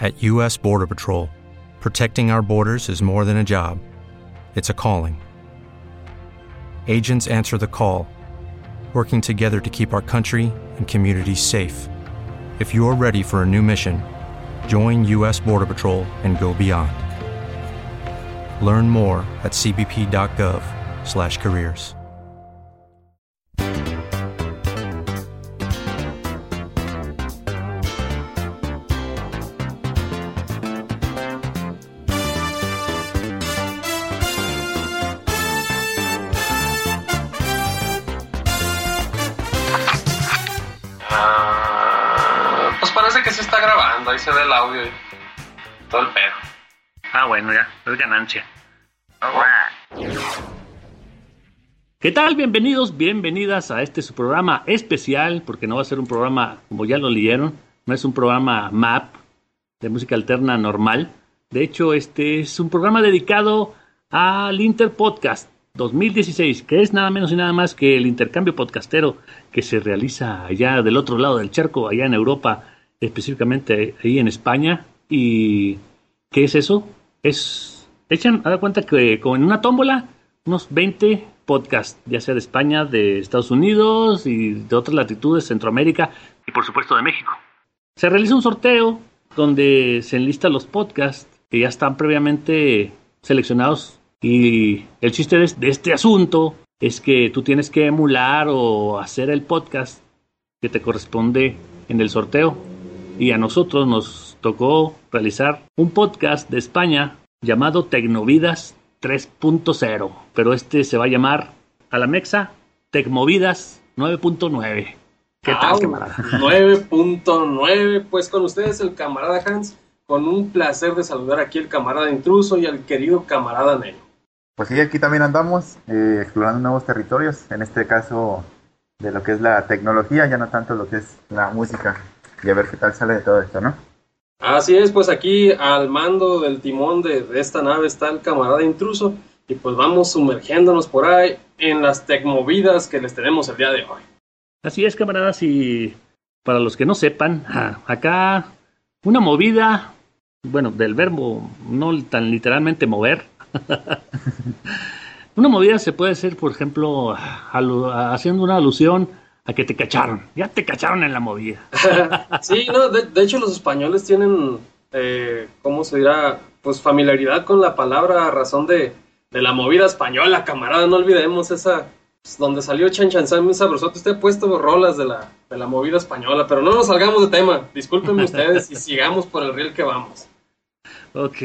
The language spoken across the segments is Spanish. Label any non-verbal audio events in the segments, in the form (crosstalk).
At U.S. Border Patrol, protecting our borders is more than a job, it's a calling. Agents answer the call, working together to keep our country and communities safe. If you're ready for a new mission, join U.S. Border Patrol and go beyond. Learn more at cbp.gov/careers. Ya, es ganancia. ¿Qué tal? Bienvenidos, bienvenidas a este su programa especial, porque no va a ser un programa, como ya lo leyeron, no es un programa MAP de música alterna normal. De hecho, este es un programa dedicado al Interpodcast 2016, que es nada menos y nada más que el intercambio podcastero que se realiza allá del otro lado del charco, allá en Europa, específicamente ahí en España. ¿Y qué es eso? Es, echan, a dar cuenta que como en una tómbola, unos 20 podcasts, ya sea de España, de Estados Unidos y de otras latitudes, Centroamérica y por supuesto de México. Se realiza un sorteo donde se enlistan los podcasts que ya están previamente seleccionados y el chiste de, de este asunto es que tú tienes que emular o hacer el podcast que te corresponde en el sorteo. Y a nosotros nos tocó realizar un podcast de España llamado Tecnovidas 3.0. Pero este se va a llamar a la Mexa Tecmovidas 9.9. ¿Qué tal, camarada? 9.9, pues con ustedes el camarada Hans, con un placer de saludar aquí al camarada intruso y al querido camarada Nelo. Pues sí, aquí también andamos eh, explorando nuevos territorios, en este caso de lo que es la tecnología, ya no tanto lo que es la música, y a ver qué tal sale de todo esto, ¿no? Así es, pues aquí al mando del timón de, esta nave está el camarada intruso y pues vamos sumergiéndonos por ahí en las tecmovidas que les tenemos el día de hoy. Así es, camaradas, y para los que no sepan, ja, acá una movida, bueno, del verbo no tan literalmente mover. (laughs) una movida se puede hacer, por ejemplo, alu- haciendo una alusión a que te cacharon. Ya te cacharon en la movida. (laughs) Sí, no, de, de hecho los españoles tienen, eh, ¿cómo se dirá? Pues familiaridad con la palabra a razón de, de la movida española, camarada, no olvidemos esa, pues, donde salió Chan Chan Sam, sabrosote, usted ha puesto rolas de la, de la movida española, pero no nos salgamos de tema, discúlpenme ustedes y sigamos por el riel que vamos. Ok,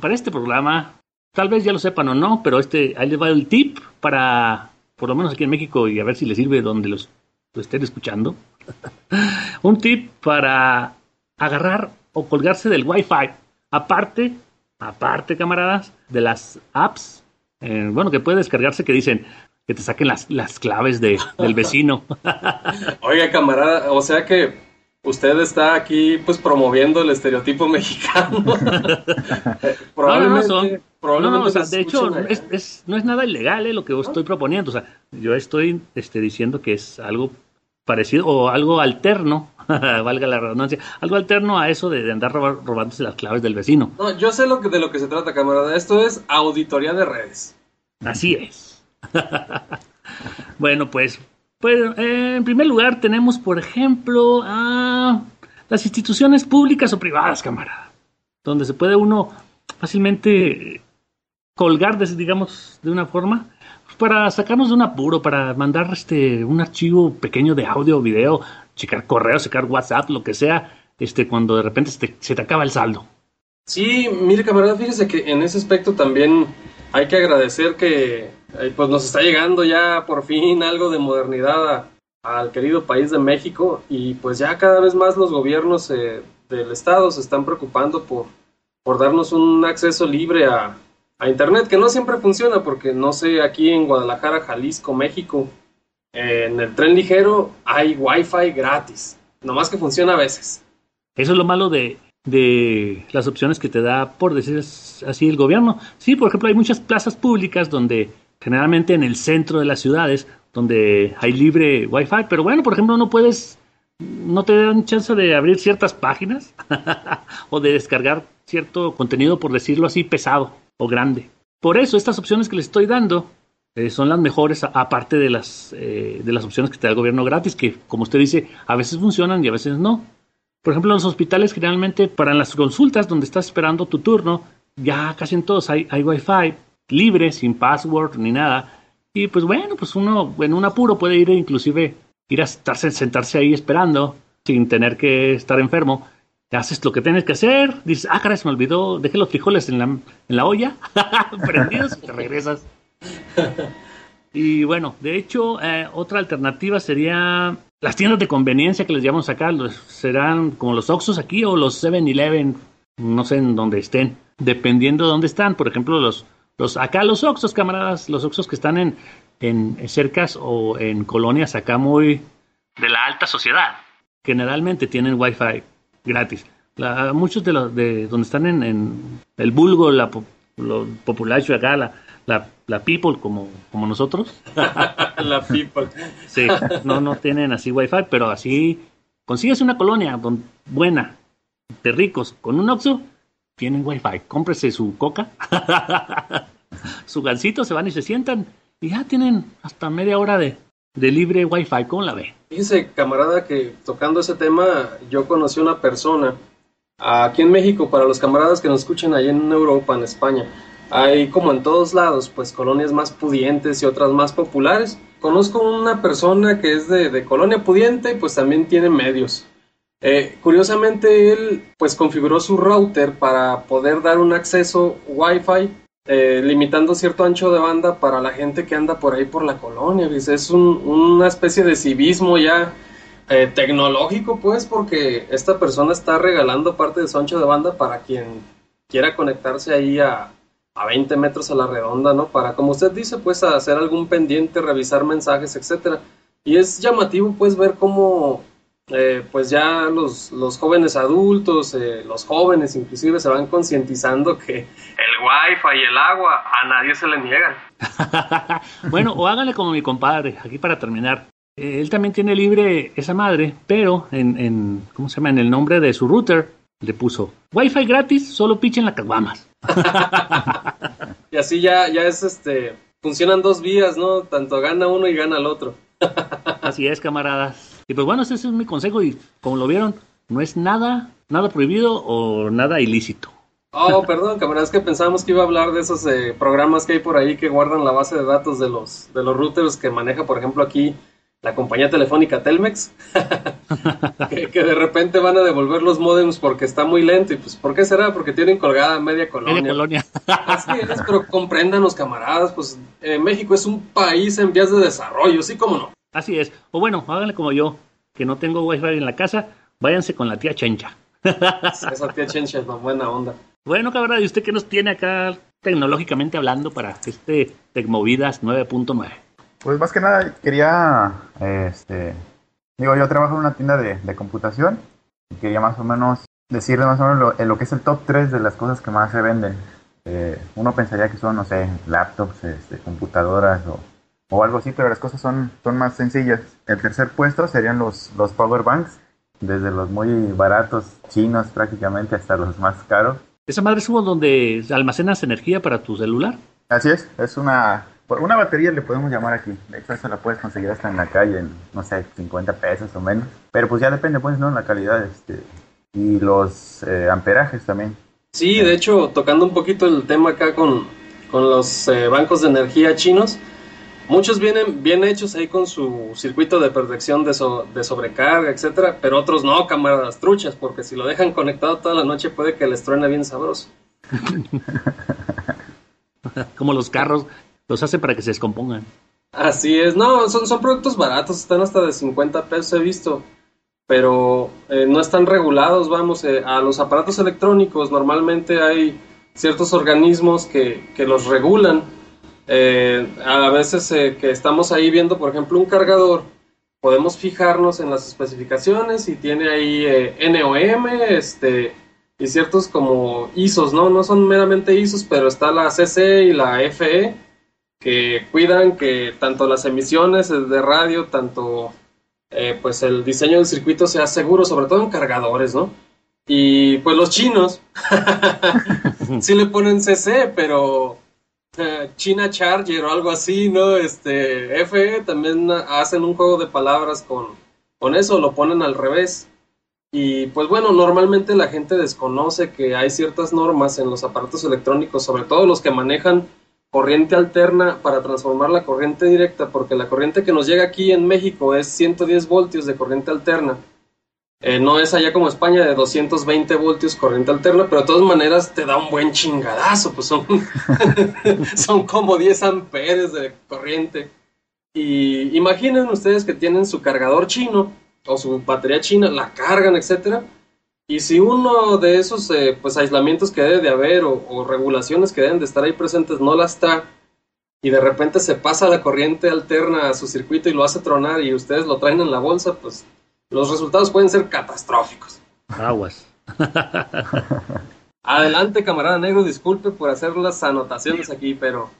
para este programa, tal vez ya lo sepan o no, pero este, ahí les va el tip para, por lo menos aquí en México, y a ver si les sirve donde los, lo estén escuchando. (laughs) Un tip para agarrar o colgarse del Wi-Fi. Aparte, aparte, camaradas, de las apps, eh, bueno, que puede descargarse que dicen que te saquen las, las claves de, del vecino. (laughs) Oiga, camarada, o sea que usted está aquí pues promoviendo el estereotipo mexicano. (laughs) Probablemente, No, no, son- probablemente No, o sea, se de hecho, es, es- no es nada ilegal eh, lo que estoy proponiendo. O sea, yo estoy este, diciendo que es algo parecido o algo alterno (laughs) valga la redundancia, algo alterno a eso de, andar robándose las claves del vecino. No, yo sé lo que, de lo que se trata, camarada. Esto es auditoría de redes. Así es. (laughs) bueno, pues, pues eh, en primer lugar tenemos, por ejemplo, a las instituciones públicas o privadas, camarada, donde se puede uno fácilmente colgar, digamos, de una forma, pues, para sacarnos de un apuro, para mandar este un archivo pequeño de audio o video, checar correo, checar WhatsApp, lo que sea, este, cuando de repente se te, acaba el saldo. Sí, mire camarada, fíjese que en ese aspecto también hay que agradecer que eh, pues nos está llegando ya por fin algo de modernidad al querido país de México y pues ya cada vez más los gobiernos eh, del estado se están preocupando por, por darnos un acceso libre a, a Internet, que no siempre funciona porque no sé, aquí en Guadalajara, Jalisco, México, en el tren ligero hay Wi-Fi gratis, nomás que funciona a veces. Eso es lo malo de, de las opciones que te da, por decir así, el gobierno. Sí, por ejemplo, hay muchas plazas públicas donde generalmente en el centro de las ciudades, donde hay libre Wi-Fi, pero bueno, por ejemplo, no puedes, no te dan chance de abrir ciertas páginas (laughs) o de descargar cierto contenido, por decirlo así, pesado o grande. Por eso, estas opciones que les estoy dando eh, son las mejores, aparte de las, eh, de las opciones que te da el gobierno gratis, que como usted dice, a veces funcionan y a veces no. Por ejemplo, en los hospitales generalmente para las consultas donde estás esperando tu turno, ya casi en todos hay, hay wifi libre, sin password ni nada. Y pues bueno, pues uno en un apuro puede ir inclusive ir a estarse, sentarse ahí esperando sin tener que estar enfermo. Haces lo que tienes que hacer, dices, ah, caray, se me olvidó, dejé los frijoles en la, en la olla, (laughs) prendidos, y te regresas. y bueno, de hecho, eh, otra alternativa sería las tiendas de conveniencia que les llamamos acá, serán como los Oxxos aquí o los 7-Eleven, no sé en dónde estén, dependiendo de dónde están. Por ejemplo, los, los acá los Oxxos, camaradas, los Oxxos que están en, en cercas o en colonias acá muy de la alta sociedad, generalmente tienen Wi-Fi gratis. muchos de los de donde están en, el vulgo, la populacho acá, la, la, la people como, como nosotros. (laughs) la people. sí, no, no tienen así wifi, pero así consigues una colonia buena, de ricos, con un Oxxo, tienen wifi. Cómprese su coca, (laughs) su gansito, se van y se sientan y ya tienen hasta media hora de, de libre wifi. ¿Cómo la ve? Fíjese, camarada, que tocando ese tema, yo conocí una persona aquí en México, para los camaradas que nos escuchan allá en Europa, en España, hay como en todos lados, pues colonias más pudientes y otras más populares. Conozco una persona que es de, colonia pudiente y pues también tiene medios. Eh, curiosamente él pues configuró su router para poder dar un acceso Wi-Fi eh, limitando cierto ancho de banda para la gente que anda por ahí por la colonia. Es una especie de civismo ya eh, tecnológico pues porque esta persona está regalando parte de su ancho de banda para quien quiera conectarse ahí a, a 20 metros a la redonda, ¿no? Para, como usted dice, pues hacer algún pendiente, revisar mensajes, etcétera. Y es llamativo, pues, ver cómo, eh, pues ya los, los jóvenes adultos, eh, los jóvenes inclusive, se van concientizando que el wifi y el agua a nadie se le niegan. (laughs) bueno, o hágale como mi compadre, aquí para terminar. Eh, él también tiene libre esa madre, pero en, en, ¿cómo se llama? En el nombre de su router le puso Wi-Fi gratis, solo pichen la caguamas. (laughs) y así ya, ya es este, funcionan dos vías, ¿no? Tanto gana uno y gana el otro. así es, camaradas. Y pues bueno, ese es mi consejo y como lo vieron, no es nada, nada prohibido o nada ilícito. Oh, (laughs) perdón, camaradas, que pensábamos que iba a hablar de esos eh, programas que hay por ahí que guardan la base de datos de los, de los routers que maneja, por ejemplo, aquí la compañía telefónica Telmex, (laughs) que, de repente van a devolver los modems porque está muy lento. ¿Y pues por qué será? Porque tienen colgada media colonia. Media colonia. (laughs) Así es, pero compréndanos, camaradas, pues eh, México es un país en vías de desarrollo, ¿sí como no? Así es. O bueno, háganle como yo, que no tengo wifi en la casa, váyanse con la tía Chencha. Esa tía Chencha es una buena onda. Bueno, cabrón, ¿y usted qué nos tiene acá tecnológicamente hablando para este Tecmovidas 9.9? Pues más que nada quería, este, digo, yo trabajo en una tienda de, de computación y quería más o menos decirle más o menos lo, lo, que es el top 3 de las cosas que más se venden. Eh, uno pensaría que son, no sé, laptops, este, computadoras o, o, algo así, pero las cosas son, son más sencillas. El tercer puesto serían los, los power banks desde los muy baratos chinos prácticamente hasta los más caros. ¿Esa madre es uno donde almacenas energía para tu celular? Así es, es una, una batería le podemos llamar aquí. De hecho, eso la puedes conseguir hasta en la calle en, no sé, 50 pesos o menos. Pero pues ya depende, pues, ¿no? La calidad este, y los eh, amperajes también. Sí, de hecho, tocando un poquito el tema acá con, con los eh, bancos de energía chinos, muchos vienen bien hechos ahí con su circuito de protección de, de sobrecarga, etcétera, pero otros no, camaradas truchas, porque si lo dejan conectado toda la noche puede que les truene bien sabroso. (laughs) Como los carros, los hace para que se descompongan. Así es, no, son, son productos baratos, están hasta de 50 pesos, he visto pero eh, no están regulados, vamos, eh, a los aparatos electrónicos normalmente hay ciertos organismos que, que los regulan. Eh, a veces que estamos ahí viendo, por ejemplo, un cargador, podemos fijarnos en las especificaciones y tiene ahí NOM, este, y ciertos como ISOs, ¿no? No son meramente ISOs, pero está la CC y la FE que cuidan que tanto las emisiones de radio, tanto eh, pues el diseño del circuito sea seguro, sobre todo en cargadores, ¿no? Y pues los chinos (laughs) sí le ponen CC, pero eh, China Charger o algo así, ¿no? Este, FE también hacen un juego de palabras con, con eso, lo ponen al revés. Y pues bueno, normalmente la gente desconoce que hay ciertas normas en los aparatos electrónicos, sobre todo los que manejan corriente alterna para transformar la corriente directa, porque la corriente que nos llega aquí en México es 110 voltios de corriente alterna. Eh, no es allá como España de 220 voltios corriente alterna, pero de todas maneras te da un buen chingadazo, pues son, (laughs) son como 10 amperes de corriente. Y imaginen ustedes que tienen su cargador chino o su batería china, la cargan, etcétera y si uno de esos eh, pues aislamientos que debe de haber o, regulaciones que deben de estar ahí presentes no la está y de repente se pasa la corriente alterna a su circuito y lo hace tronar y ustedes lo traen en la bolsa, pues los resultados pueden ser catastróficos. Aguas. (laughs) Adelante, camarada negro, disculpe por hacer las anotaciones aquí, pero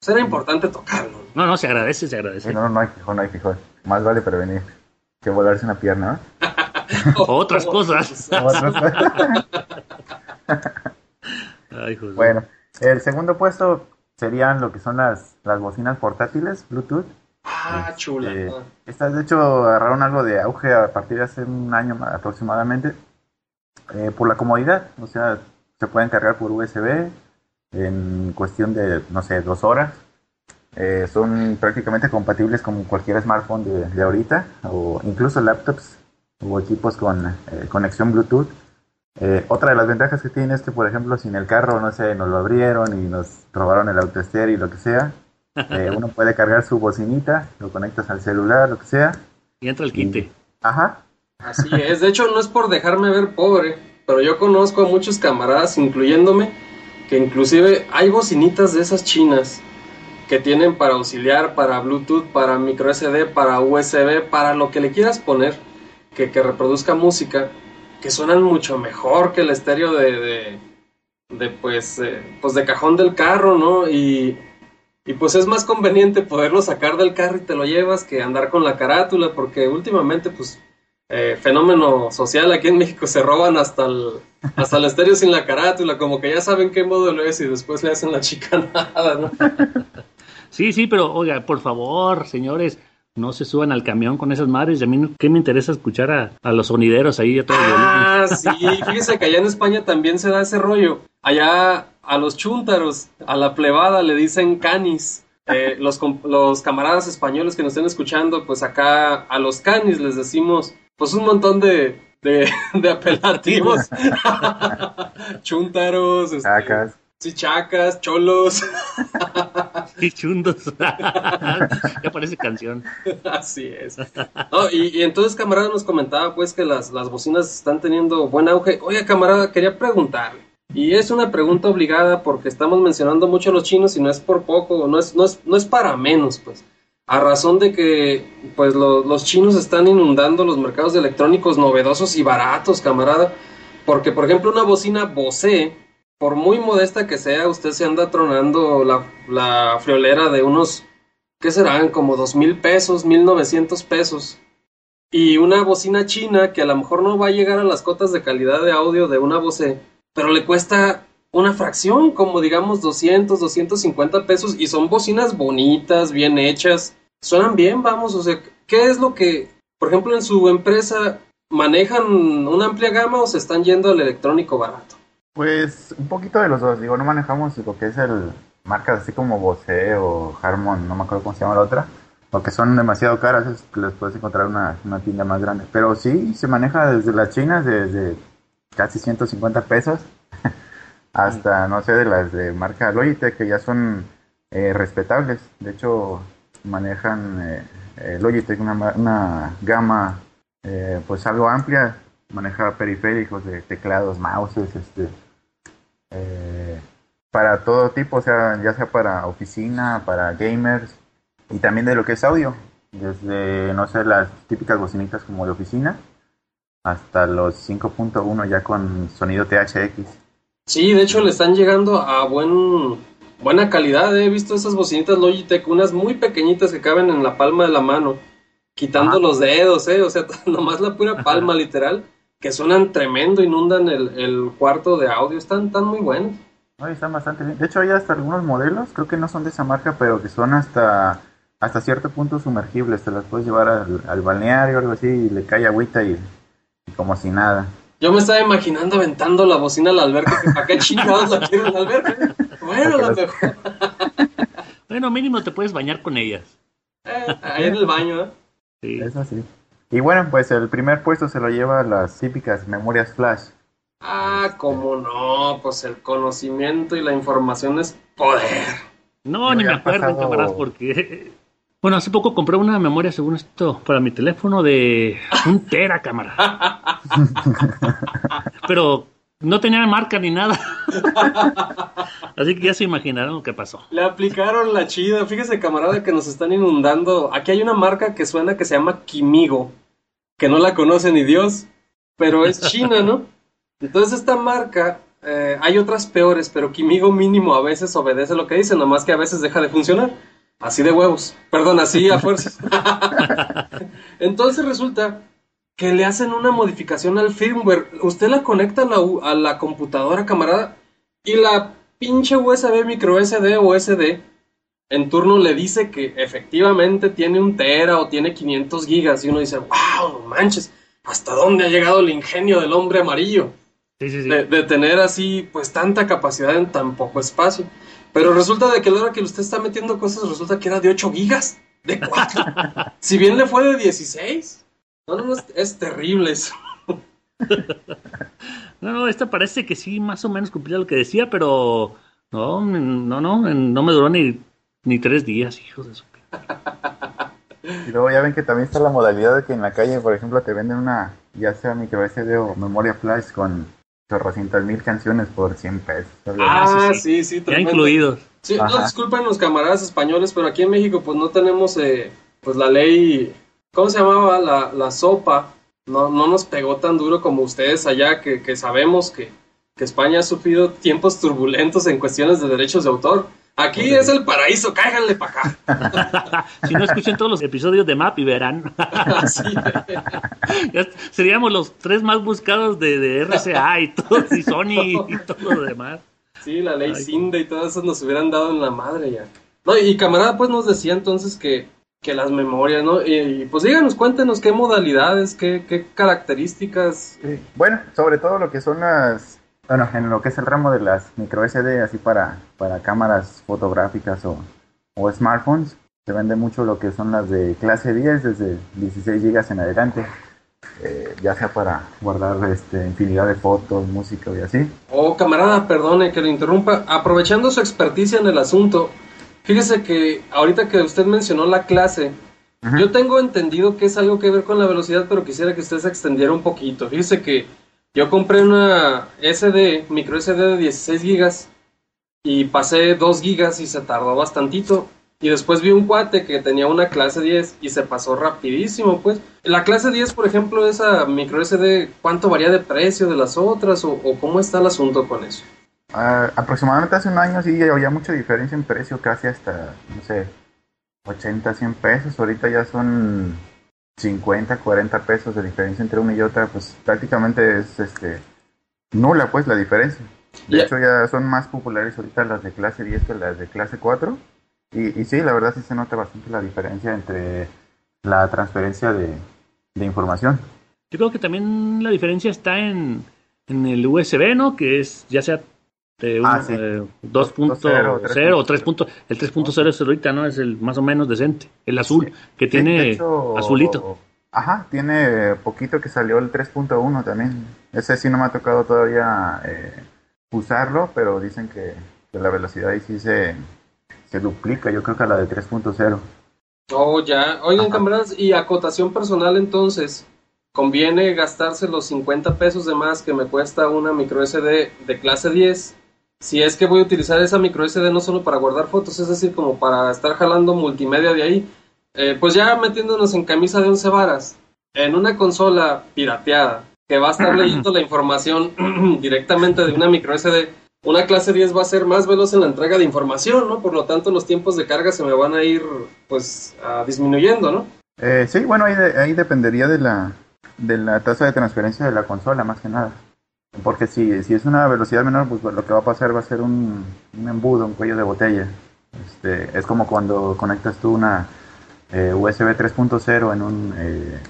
será importante tocarlo. No, no, se agradece, se agradece. no, no hay fijón, no hay fijón. Más vale prevenir que volarse una pierna, (laughs) Otras cosas. (laughs) bueno, el segundo puesto serían lo que son las, las bocinas portátiles Bluetooth. Ah, chula. Eh, estas de hecho agarraron algo de auge a partir de hace un año aproximadamente eh, por la comodidad, o sea, se pueden cargar por USB en cuestión de, no sé, dos horas. Eh, son prácticamente compatibles con cualquier smartphone de, de ahorita o incluso laptops o equipos con eh, conexión Bluetooth. Eh, otra de las ventajas que tiene es que, por ejemplo, si en el carro, no sé, nos lo abrieron y nos robaron el autoester y lo que sea, eh, uno puede cargar su bocinita, lo conectas al celular, lo que sea. Y entra el quinte. Ajá. Así es. De hecho, no es por dejarme ver pobre, pero yo conozco a muchos camaradas, incluyéndome, que inclusive hay bocinitas de esas chinas que tienen para auxiliar, para Bluetooth, para micro SD, para USB, para lo que le quieras poner que, reproduzca música que suenan mucho mejor que el estéreo de, de, pues, eh, pues de cajón del carro, ¿no? Y, y pues es más conveniente poderlo sacar del carro y te lo llevas que andar con la carátula, porque últimamente, pues, eh, fenómeno social aquí en México se roban hasta el, hasta el estéreo sin la carátula, como que ya saben qué modelo es y después le hacen la chicanada, (laughs) ¿no? Sí, sí, pero oiga, por favor, señores, no se suban al camión con esas madres. Y a mí, ¿qué me interesa escuchar a, los sonideros ahí a todo Ah, sí, fíjese que allá en España también se da ese rollo. Allá a los chúntaros, a la plebada le dicen canis. Eh, los, los camaradas españoles que nos estén escuchando, pues acá a los canis les decimos pues un montón de, de, (laughs) apelativos. (laughs) Chúntaros, este, Sí, chacas, cholos. (laughs) Y chundos. ya parece canción. Así es. y, entonces, camarada, nos comentaba pues que las, las bocinas están teniendo buen auge. Oye, camarada, quería preguntarle. Y es una pregunta obligada porque estamos mencionando mucho a los chinos y no es por poco, no es, no es, no es para menos, pues. A razón de que pues los chinos están inundando los mercados electrónicos novedosos y baratos, camarada. Porque, por ejemplo, una bocina Bose por muy modesta que sea, usted se anda tronando la, la friolera de unos, ¿qué serán? Como dos mil pesos, mil novecientos pesos. y una bocina china que a lo mejor no va a llegar a las cotas de calidad de audio de una Bose, pero le cuesta una fracción, como digamos 200, 250 pesos, y son bocinas bonitas, bien hechas, suenan bien, vamos, o sea, ¿qué es lo que, por ejemplo, en su empresa manejan una amplia gama o se están yendo al electrónico barato? Pues un poquito de los dos, digo, no manejamos lo que es el marcas así como Bose o Harmon, no me acuerdo cómo se llama la otra, porque son demasiado caras, les puedes encontrar una, una tienda más grande. Pero sí, se maneja desde las chinas, desde casi 150 pesos. (laughs) Hasta, no sé, de las de marca Logitech, que ya son eh, respetables. De hecho, manejan eh, eh, Logitech una, una gama pues algo amplia, maneja periféricos de teclados, mouses, este, para todo tipo, o sea, ya sea para oficina, para gamers y también de lo que es audio, desde, no sé, las típicas bocinitas como de oficina hasta los 5.1 ya con sonido THX. Sí, de hecho le están llegando a buen buena calidad. He visto esas bocinitas Logitech, unas muy pequeñitas que caben en la palma de la mano, quitando los dedos, ¿eh? O sea, (laughs) nomás la pura palma, literal, que suenan tremendo, inundan el, el cuarto de audio. Están, están muy buenos. están bastante bien. De hecho, hay hasta algunos modelos, creo que no son de esa marca, pero que son hasta hasta cierto punto sumergibles. Te las puedes llevar al, balneario o algo así y le cae agüita y como si nada. Yo me estaba imaginando aventando la bocina al alberca, que para qué (laughs) chingados la quiero en la alberca. Bueno, la mejor. (laughs) bueno, mínimo te puedes bañar con ellas. Eh, ahí en el baño, ¿eh? Sí. Eso sí. Y bueno, pues el primer puesto se lo lleva las típicas memorias flash. Ah, cómo no, pues el conocimiento y la información es poder. No, ni me acuerdo, camaradas, porque bueno, hace poco compré una memoria, según esto, para mi teléfono de un (laughs) tera, cámara. Pero no tenía marca ni nada. (laughs) Así que ya se imaginaron lo que pasó. Le aplicaron la chida. Fíjese, camarada, que nos están inundando. Aquí hay una marca que suena que se llama Kimigo, que no la conoce ni Dios, pero es china, ¿no? Entonces esta marca, eh, hay otras peores, pero Kimigo mínimo a veces obedece lo que dice, nomás que a veces deja de funcionar. Así de huevos. Perdón, así a fuerzas. (laughs) Entonces resulta que le hacen una modificación al firmware. Usted la conecta a la, a la computadora, camarada, y la pinche USB, micro SD o SD, en turno le dice que efectivamente tiene un tera o tiene 500 gigas. Y uno dice, wow, manches, ¿hasta dónde ha llegado el ingenio del hombre amarillo? De, de, tener así, pues, tanta capacidad en tan poco espacio. Pero resulta de que a la hora que usted está metiendo cosas, resulta que era de 8 gigas, de 4. (laughs) si bien le fue de 16. No, no, es, terrible eso. no, no, esta parece que sí, más o menos cumplía lo que decía, pero no, no, no, no me duró ni, ni tres días, hijos de su. Y luego ya ven que también está la modalidad de que en la calle, por ejemplo, te venden una, ya sea micro SD o memoria flash con chorrocientas mil canciones por 100 pesos. Ah, sí, sí, ya incluidos. Sí, no, disculpen los camaradas españoles, pero aquí en México pues no tenemos eh, pues la ley, ¿cómo se llamaba? La, la sopa, no, no nos pegó tan duro como ustedes allá, que, que sabemos que, que España ha sufrido tiempos turbulentos en cuestiones de derechos de autor. Aquí es el paraíso, cáiganle para acá. (laughs) si no escuchen todos los episodios de MAP y verán. (laughs) (laughs) seríamos los tres más buscados de, de RCA y todo, y Sony y todo lo demás. Sí, la ley Cinda y todo eso nos hubieran dado en la madre ya. No, y camarada pues nos decía entonces que, que las memorias, ¿no? Y, pues díganos, cuéntenos qué modalidades, qué, qué características. Bueno, sobre todo lo que son las bueno, en lo que es el ramo de las micro SD, así para, para cámaras fotográficas o, o smartphones, se vende mucho lo que son las de clase 10, desde 16 GB en adelante. Eh, ya sea para guardar este, infinidad de fotos, música y así. Oh, camarada, perdone que le interrumpa. Aprovechando su experticia en el asunto, fíjese que ahorita que usted mencionó la clase, yo tengo entendido que es algo que ver con la velocidad, pero quisiera que usted se extendiera un poquito. Fíjese que yo compré una SD, micro SD de 16 gigas y pasé 2 gigas y se tardó bastantito. Y después vi un cuate que tenía una clase 10 y se pasó rapidísimo, pues. La clase 10, por ejemplo, esa micro SD, ¿cuánto varía de precio de las otras o, cómo está el asunto con eso? Ah, aproximadamente hace un año sí había mucha diferencia en precio, casi hasta, no sé, 80, 100 pesos. Ahorita ya son 50, 40 pesos de diferencia entre una y otra, pues prácticamente es este nula pues la diferencia. De hecho ya son más populares ahorita las de clase 10 que las de clase 4. Y, y sí, la verdad sí se nota bastante la diferencia entre la transferencia de, de información. Yo creo que también la diferencia está en, en el USB, ¿no? Que es ya sea de Ah, sí. 2.0 o 3.0. El 3.0 es ahorita, ¿no? Es el más o menos decente. El azul, que tiene hecho, azulito. Ajá, tiene poquito que salió el 3.1 también. Ese sí no me ha tocado todavía eh, usarlo, pero dicen que, que la velocidad ahí sí se, se duplica, yo creo que a la de 3.0. Oh, ya. Oigan, Ajá. camaradas, y acotación personal entonces, ¿conviene gastarse los 50 pesos de más que me cuesta una micro SD de clase 10? Si es que voy a utilizar esa micro SD no solo para guardar fotos, es decir, como para estar jalando multimedia de ahí, eh, pues ya metiéndonos en camisa de once varas, en una consola pirateada que va a estar (clears throat) leyendo la información (clears throat) directamente de una micro SD, una clase 10 va a ser más veloz en la entrega de información, ¿no? Por lo tanto, los tiempos de carga se me van a ir, pues, disminuyendo, ¿no? Eh, sí, bueno, ahí, de- ahí dependería de la, de la tasa de transferencia de la consola, más que nada. Porque si, si es una velocidad menor, pues lo que va a pasar va a ser un, un embudo, un cuello de botella. Este, es como cuando conectas tú una eh, USB 3.0 en un eh,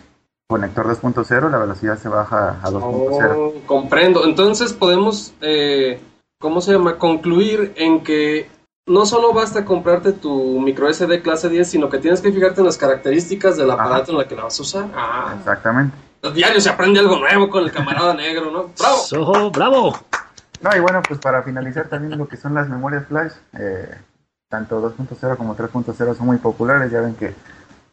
conector 2.0, la velocidad se baja a 2.0. Oh, comprendo. Entonces podemos, eh, ¿cómo se llama? Concluir en que no solo basta comprarte tu micro SD clase 10, sino que tienes que fijarte en las características del aparato en la que la vas a usar. Ah, Exactamente. Diario se aprende algo nuevo con el camarada negro, ¿no? ¡Bravo! ¡Ojo, bravo! No, y bueno, pues para finalizar también lo que son las memorias flash, eh, tanto 2.0 como 3.0 son muy populares, ya ven que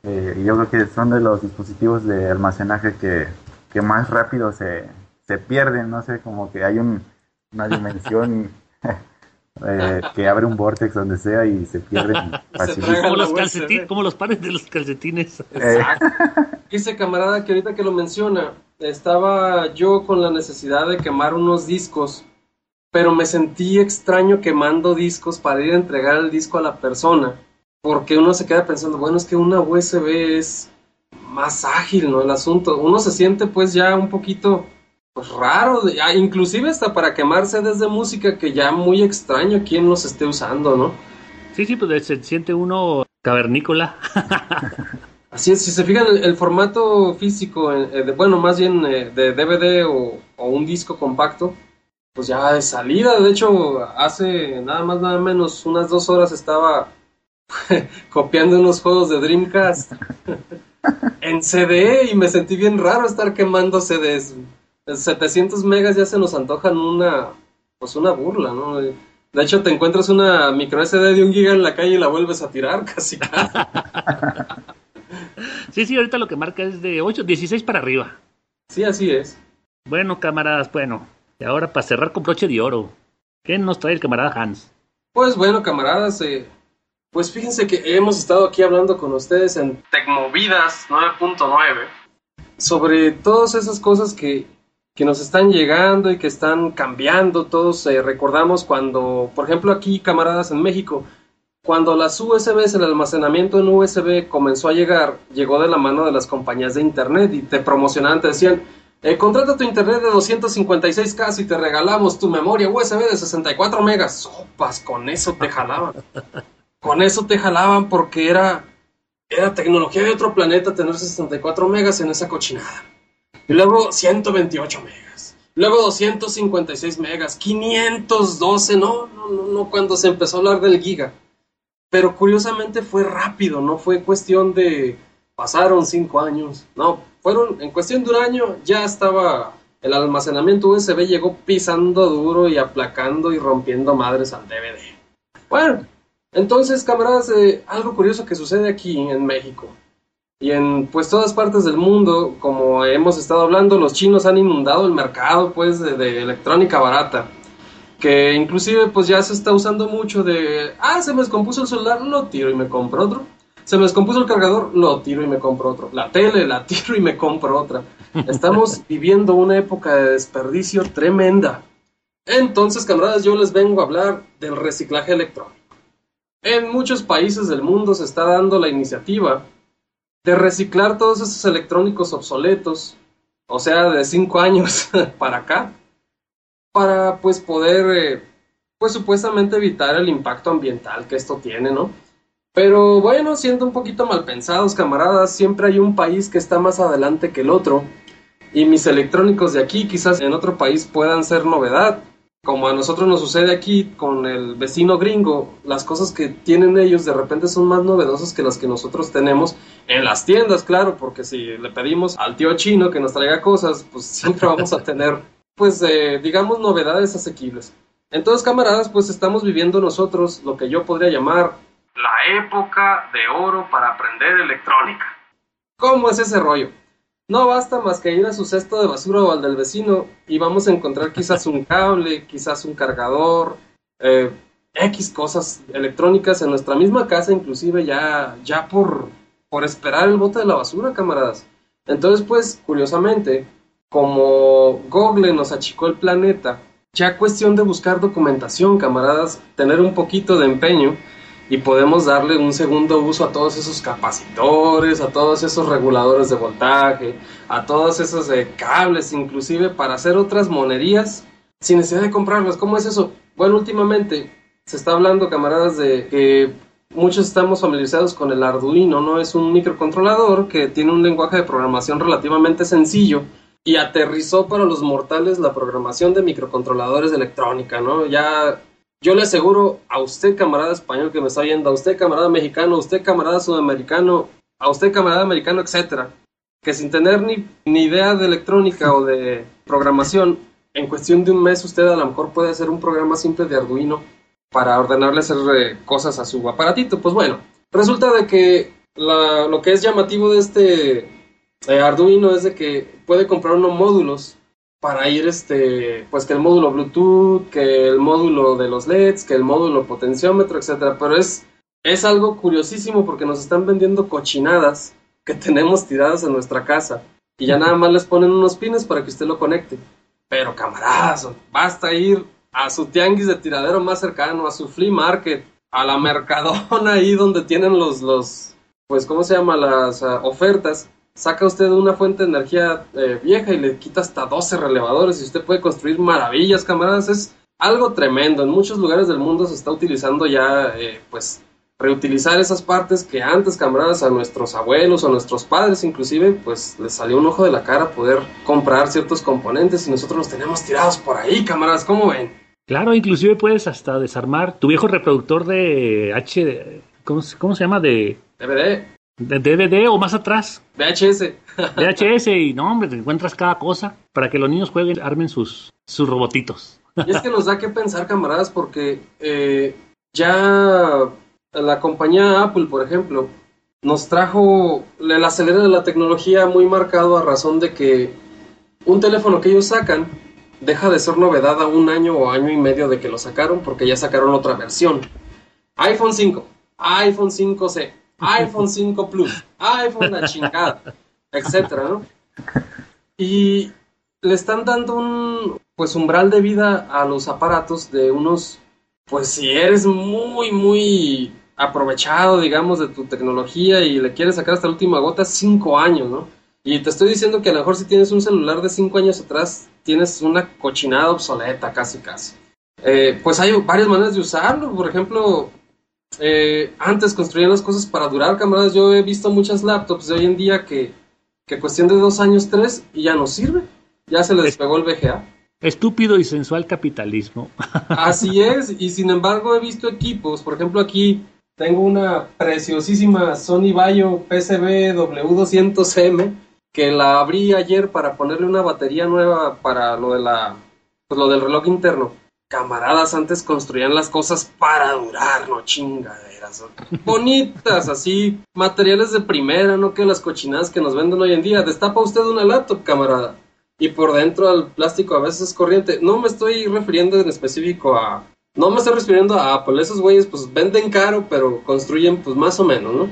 eh, yo creo que son de los dispositivos de almacenaje que, que más rápido se, se pierden, no sé, como que hay un, una dimensión (laughs) eh, que abre un vortex donde sea y se pierden (laughs) traga Como los, calcetines, como los pares de los calcetines. Exacto. (laughs) Dice camarada que ahorita que lo menciona, estaba yo con la necesidad de quemar unos discos, pero me sentí extraño quemando discos para ir a entregar el disco a la persona, porque uno se queda pensando, bueno, es que una USB es más ágil, ¿no? El asunto, uno se siente pues ya un poquito pues raro, de- ah, inclusive hasta para quemar CDs de música que ya muy extraño quien los esté usando, ¿no? Sí, sí, pues se siente uno cavernícola. (laughs) Así es, si se fijan, el, el formato físico, eh, de- bueno, más bien eh, de DVD o, o un disco compacto, pues ya de salida. De hecho, hace nada más, nada menos, unas dos horas estaba (laughs) copiando unos juegos de Dreamcast (laughs) en CD y me sentí bien raro estar quemando CDs. 700 megas ya se nos antojan una, pues una burla, ¿no? De hecho, te encuentras una micro SD de un giga en la calle y la vuelves a tirar (laughs) casi casi. Sí, sí, ahorita lo que marca es de 8, 16 para arriba. Sí, así es. Bueno, camaradas, bueno. Y ahora para cerrar con broche de oro. ¿Qué nos trae el camarada Hans? Pues bueno, camaradas, eh, pues fíjense que hemos estado aquí hablando con ustedes en Tecmovidas 9.9 sobre todas esas cosas que, que nos están llegando y que están cambiando. Todos eh, recordamos cuando, por ejemplo, aquí, camaradas en México, cuando las USBs, el almacenamiento en USB comenzó a llegar, llegó de la mano de las compañías de Internet y te promocionaban, te decían, eh, contrata tu Internet de 256K y te regalamos tu memoria USB de 64 megas. Sopas, con eso te jalaban. Con eso te jalaban porque era, era tecnología de otro planeta tener 64 megas en esa cochinada. Y luego 128 megas. Luego 256 megas. 512. No, no, no, no, cuando se empezó a hablar del giga. Pero curiosamente fue rápido, no fue cuestión de pasaron cinco años. No, fueron en cuestión de un año ya estaba el almacenamiento USB llegó pisando duro y aplacando y rompiendo madres al DVD. Bueno, entonces camaradas, eh, algo curioso que sucede aquí en México y en pues todas partes del mundo, como hemos estado hablando, los chinos han inundado el mercado pues de, de electrónica barata que inclusive pues ya se está usando mucho de, ah, se me descompuso el celular, lo tiro y me compro otro. Se me descompuso el cargador, lo tiro y me compro otro. La tele, la (laughs) tiro y me compro otra. Estamos (laughs) viviendo una época de desperdicio tremenda. Entonces, camaradas, yo les vengo a hablar del reciclaje electrónico. En muchos países del mundo se está dando la iniciativa de reciclar todos esos electrónicos obsoletos, o sea, de cinco años (laughs) para acá, para pues poder, eh, pues supuestamente evitar el impacto ambiental que esto tiene, ¿no? Pero bueno, siendo un poquito mal pensados, camaradas, siempre hay un país que está más adelante que el otro, y mis electrónicos de aquí quizás en otro país puedan ser novedad. Como a nosotros nos sucede aquí con el vecino gringo, las cosas que tienen ellos de repente son más novedosas que las que nosotros tenemos en las tiendas, claro, porque si le pedimos al tío chino que nos traiga cosas, pues siempre vamos a tener, (laughs) pues, eh, digamos, novedades asequibles. Entonces, camaradas, pues estamos viviendo nosotros lo que yo podría llamar la época de oro para aprender electrónica. ¿Cómo es ese rollo? No basta más que ir a su cesto de basura o al del vecino y vamos a encontrar quizás un cable, quizás un cargador, eh, X cosas electrónicas en nuestra misma casa, inclusive ya, ya por, por esperar el bote de la basura, camaradas. Entonces, pues, curiosamente, como Google nos achicó el planeta, ya cuestión de buscar documentación, camaradas, tener un poquito de empeño y podemos darle un segundo uso a todos esos capacitores, a todos esos reguladores de voltaje, a todos esos cables, inclusive para hacer otras monerías sin necesidad de comprarlas. ¿Cómo es eso? Bueno, últimamente se está hablando, camaradas, de que muchos estamos familiarizados con el Arduino, ¿no? Es un microcontrolador que tiene un lenguaje de programación relativamente sencillo y aterrizó para los mortales la programación de microcontroladores de electrónica, ¿no? Ya yo le aseguro a usted, camarada español que me está oyendo, a usted, camarada mexicano, a usted, camarada sudamericano, a usted, camarada americano, etcétera, que sin tener ni, ni idea de electrónica o de programación, en cuestión de un mes usted a lo mejor puede hacer un programa simple de Arduino para ordenarle hacer eh, cosas a su aparatito. Pues bueno, resulta de que lo que es llamativo de este eh, Arduino es de que puede comprar unos módulos para ir, este, pues que el módulo Bluetooth, que el módulo de los LEDs, que el módulo potenciómetro, etcétera. Pero es, es algo curiosísimo porque nos están vendiendo cochinadas que (laughs) tenemos tiradas en nuestra casa y ya nada más les ponen unos pines para que usted lo conecte. Pero camaradas, basta ir a su tianguis de tiradero más cercano, a su flea market, a la mercadona ahí donde tienen los, los pues, ¿cómo se llama? Las uh, ofertas saca usted una fuente de energía eh, vieja y le quita hasta 12 relevadores y usted puede construir maravillas, camaradas. Es algo tremendo. En muchos lugares del mundo se está utilizando ya, eh, pues, reutilizar esas partes que antes, camaradas, a nuestros abuelos o a nuestros padres inclusive, pues les salió un ojo de la cara poder comprar ciertos componentes y nosotros los tenemos tirados por ahí, camaradas. ¿Cómo ven? Claro, inclusive puedes hasta desarmar tu viejo reproductor de H... ¿Cómo, cómo se llama? De... DVD. De DVD o más atrás. VHS. (laughs) VHS y no, hombre, te encuentras cada cosa para que los niños jueguen, armen sus, sus robotitos. Y es que nos da que pensar, camaradas, porque eh, ya la compañía Apple, por ejemplo, nos trajo el acelera de la tecnología muy marcado a razón de que un teléfono que ellos sacan deja de ser novedad a un año o año y medio de que lo sacaron porque ya sacaron otra versión. iPhone 5, iPhone 5C, iPhone 5 Plus, iPhone la chingada, etcétera, ¿no? Y le están dando un pues umbral de vida a los aparatos de unos pues si eres muy muy aprovechado digamos de tu tecnología y le quieres sacar hasta la última gota cinco años no y te estoy diciendo que a lo mejor si tienes un celular de cinco años atrás tienes una cochinada obsoleta casi casi. Eh, pues hay varias maneras de usarlo. Por ejemplo eh, antes construían las cosas para durar, camaradas. Yo he visto muchas laptops de hoy en día que, que cuestión de dos años, tres, y ya no sirve. Ya se le despegó el VGA. Estúpido y sensual capitalismo. (laughs) Así es, y sin embargo he visto equipos, por ejemplo aquí tengo una preciosísima Sony Vaio PCB W200M que la abrí ayer para ponerle una batería nueva para lo de la pues lo del reloj interno camaradas antes construían las cosas para durar, no chingaderas. Bonitas, así, materiales de primera, no que las cochinadas que nos venden hoy en día. Destapa usted una laptop, camarada. Y por dentro al plástico a veces es corriente. No me estoy refiriendo en específico a... No me estoy refiriendo a Apple. Esos güeyes pues venden caro, pero construyen pues más o menos, ¿no?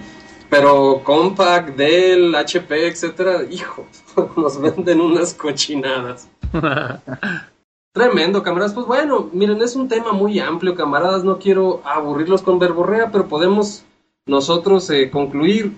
Pero Compaq, Dell, HP, etcétera, hijo, (laughs) nos venden unas cochinadas. (laughs) Tremendo, camaradas. Pues bueno, miren, es un tema muy amplio, camaradas. No quiero aburrirlos con verborrea, pero podemos nosotros eh, concluir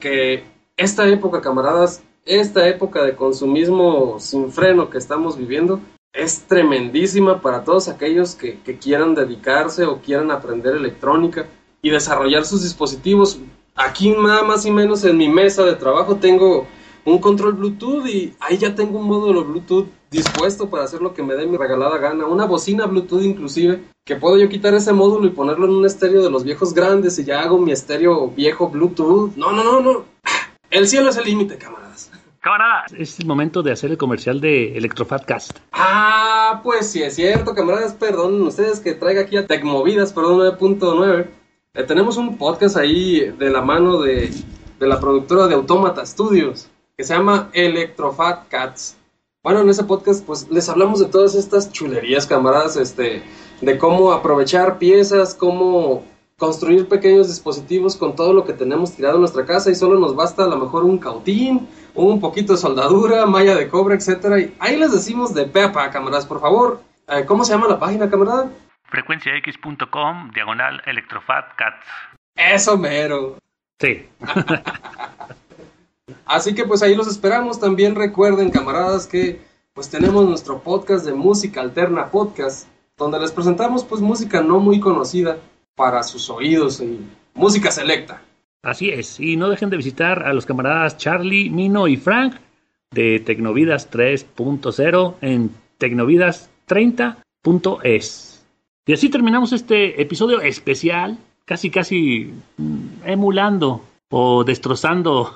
que esta época, camaradas, esta época de consumismo sin freno que estamos viviendo es tremendísima para todos aquellos que, que quieran dedicarse o quieran aprender electrónica y desarrollar sus dispositivos. Aquí nada más y menos en mi mesa de trabajo tengo un control Bluetooth y ahí ya tengo un módulo Bluetooth dispuesto para hacer lo que me dé mi regalada gana. Una bocina Bluetooth inclusive, que puedo yo quitar ese módulo y ponerlo en un estéreo de los viejos grandes y ya hago mi estéreo viejo Bluetooth. No, no, no, no. (laughs) El cielo es el límite, camaradas. Camaradas, es el momento de hacer el comercial de Electrofatcast. Ah, pues sí es cierto, camaradas. Perdón, ustedes que traiga aquí a Tecmovidas, perdón, 9.9. Eh, tenemos un podcast ahí de la mano de, de la productora de Automata Studios que se llama Electrofat Cats. Bueno, en ese podcast pues les hablamos de todas estas chulerías, camaradas, este, de cómo aprovechar piezas, cómo construir pequeños dispositivos con todo lo que tenemos tirado en nuestra casa y solo nos basta a lo mejor un cautín, un poquito de soldadura, malla de cobre, etcétera. Y ahí les decimos de pepa, camaradas, por favor. Eh, ¿Cómo se llama la página, camarada? Frecuenciax.com, diagonal Electrofat Cats. Eso mero. Sí. (laughs) Así que pues ahí los esperamos. También recuerden, camaradas, que pues tenemos nuestro podcast de música alterna podcast, donde les presentamos pues música no muy conocida para sus oídos y música selecta. Así es, y no dejen de visitar a los camaradas Charlie, Mino y Frank de Tecnovidas 3.0 en tecnovidas30.es. Y así terminamos este episodio especial, casi casi mm, emulando o destrozando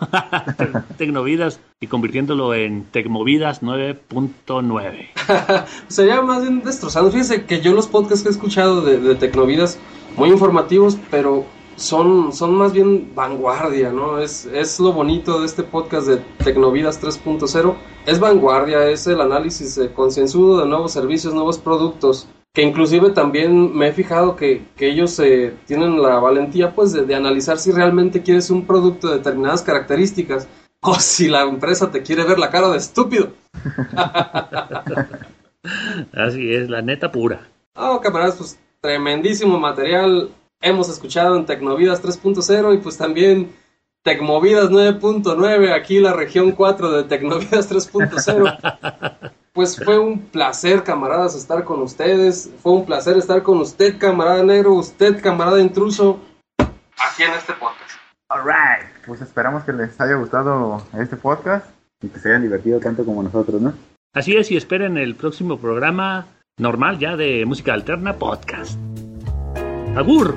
(laughs) Tecnovidas y convirtiéndolo en Tecmovidas 9.9. (laughs) Sería más bien destrozando. Fíjense que yo los podcasts que he escuchado de, Tecnovidas, muy informativos, pero son, son más bien vanguardia, ¿no? Es, es lo bonito de este podcast de Tecnovidas 3.0. Es vanguardia, es el análisis concienzudo de nuevos servicios, nuevos productos que inclusive también me he fijado que, que ellos eh, tienen la valentía pues de, de, analizar si realmente quieres un producto de determinadas características o (laughs) si la empresa te quiere ver la cara de estúpido. (laughs) Así es, la neta pura. Oh, camaradas, pues tremendísimo material hemos escuchado en Tecnovidas 3.0 y pues también Tecmovidas 9.9, aquí la región 4 de Tecnovidas 3.0. (laughs) Pues fue un placer, camaradas, estar con ustedes. Fue un placer estar con usted, camarada negro, usted, camarada intruso, aquí en este podcast. Alright, pues esperamos que les haya gustado este podcast y que se hayan divertido tanto como nosotros, ¿no? Así es, y esperen el próximo programa normal ya de música alterna podcast. Agur.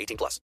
18 plus.